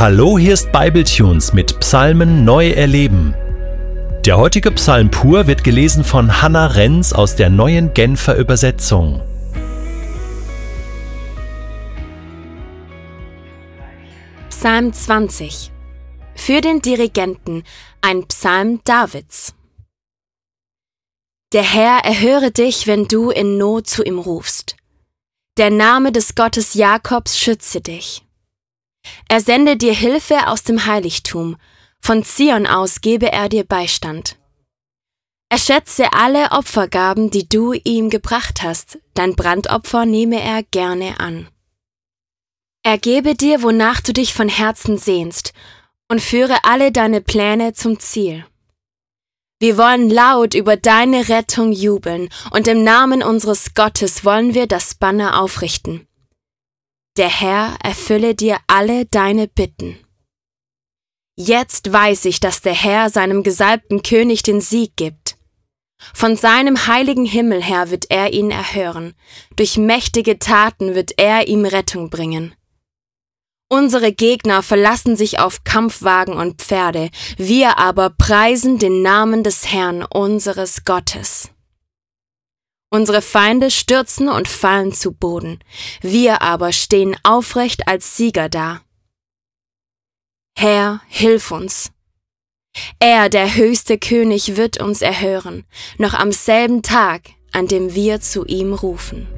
Hallo, hier ist Bibletunes mit Psalmen neu erleben. Der heutige Psalm pur wird gelesen von Hannah Renz aus der neuen Genfer Übersetzung. Psalm 20 Für den Dirigenten ein Psalm Davids. Der Herr erhöre dich, wenn du in Not zu ihm rufst. Der Name des Gottes Jakobs schütze dich. Er sende dir Hilfe aus dem Heiligtum, von Zion aus gebe er dir Beistand. Er schätze alle Opfergaben, die du ihm gebracht hast, dein Brandopfer nehme er gerne an. Er gebe dir, wonach du dich von Herzen sehnst, und führe alle deine Pläne zum Ziel. Wir wollen laut über deine Rettung jubeln, und im Namen unseres Gottes wollen wir das Banner aufrichten. Der Herr erfülle dir alle deine Bitten. Jetzt weiß ich, dass der Herr seinem gesalbten König den Sieg gibt. Von seinem heiligen Himmel her wird er ihn erhören, durch mächtige Taten wird er ihm Rettung bringen. Unsere Gegner verlassen sich auf Kampfwagen und Pferde, wir aber preisen den Namen des Herrn unseres Gottes. Unsere Feinde stürzen und fallen zu Boden, wir aber stehen aufrecht als Sieger da. Herr, hilf uns. Er, der höchste König, wird uns erhören, noch am selben Tag, an dem wir zu ihm rufen.